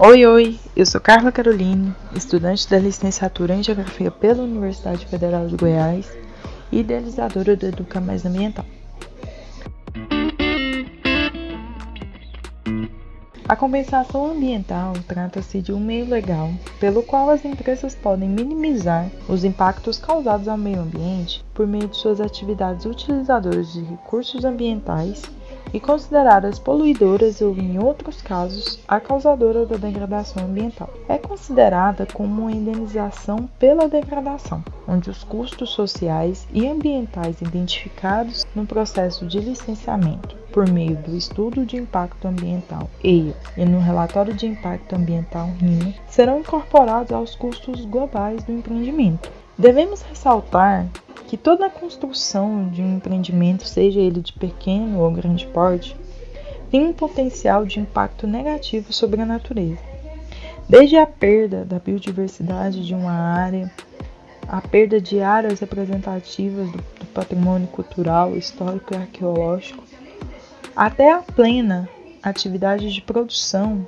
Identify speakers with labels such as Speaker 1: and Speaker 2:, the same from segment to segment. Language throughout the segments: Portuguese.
Speaker 1: Oi, oi, eu sou Carla Caroline, estudante da licenciatura em Geografia pela Universidade Federal de Goiás e idealizadora do Educa Mais Ambiental. A compensação ambiental trata-se de um meio legal pelo qual as empresas podem minimizar os impactos causados ao meio ambiente por meio de suas atividades utilizadoras de recursos ambientais e consideradas poluidoras ou, em outros casos, a causadora da degradação ambiental. É considerada como uma indenização pela degradação, onde os custos sociais e ambientais identificados no processo de licenciamento por meio do estudo de impacto ambiental EIA e no relatório de impacto ambiental RIMA serão incorporados aos custos globais do empreendimento. Devemos ressaltar que toda a construção de um empreendimento, seja ele de pequeno ou grande porte, tem um potencial de impacto negativo sobre a natureza. Desde a perda da biodiversidade de uma área, a perda de áreas representativas do, do patrimônio cultural, histórico e arqueológico, até a plena atividade de produção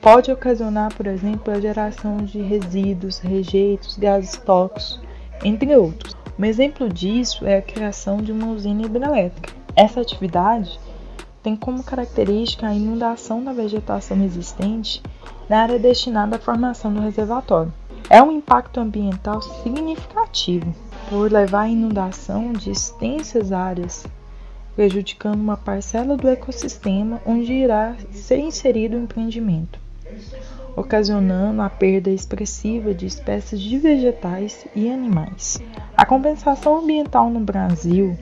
Speaker 1: pode ocasionar, por exemplo, a geração de resíduos, rejeitos, gases tóxicos, entre outros. Um exemplo disso é a criação de uma usina hidrelétrica. Essa atividade tem como característica a inundação da vegetação existente na área destinada à formação do reservatório. É um impacto ambiental significativo por levar à inundação de extensas áreas, prejudicando uma parcela do ecossistema onde irá ser inserido o empreendimento ocasionando a perda expressiva de espécies de vegetais e animais. A compensação ambiental no Brasil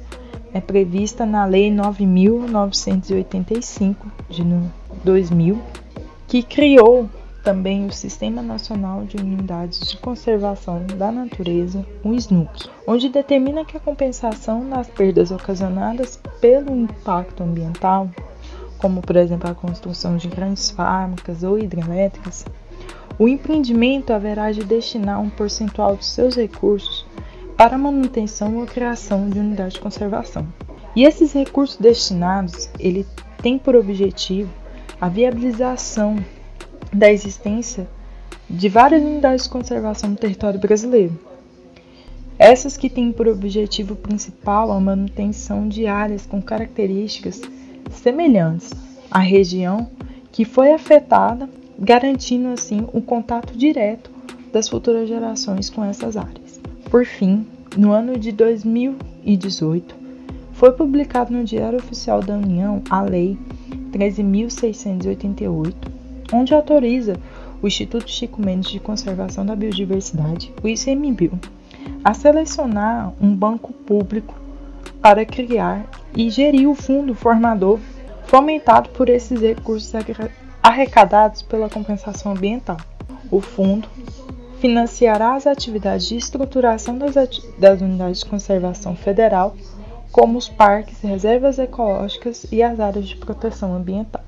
Speaker 1: é prevista na Lei 9.985 de 2000, que criou também o Sistema Nacional de Unidades de Conservação da Natureza, o SNUC, onde determina que a compensação das perdas ocasionadas pelo impacto ambiental como por exemplo a construção de grandes fábricas ou hidrelétricas, o empreendimento haverá de destinar um percentual de seus recursos para a manutenção ou criação de unidades de conservação. E esses recursos destinados, ele tem por objetivo a viabilização da existência de várias unidades de conservação no território brasileiro. Essas que têm por objetivo principal a manutenção de áreas com características semelhantes à região que foi afetada, garantindo assim o contato direto das futuras gerações com essas áreas. Por fim, no ano de 2018, foi publicado no Diário Oficial da União a Lei 13.688, onde autoriza o Instituto Chico Mendes de Conservação da Biodiversidade, o ICMBio, a selecionar um banco público para criar e gerir o fundo formador fomentado por esses recursos arrecadados pela compensação ambiental. O fundo financiará as atividades de estruturação das, das unidades de conservação federal, como os parques, reservas ecológicas e as áreas de proteção ambiental.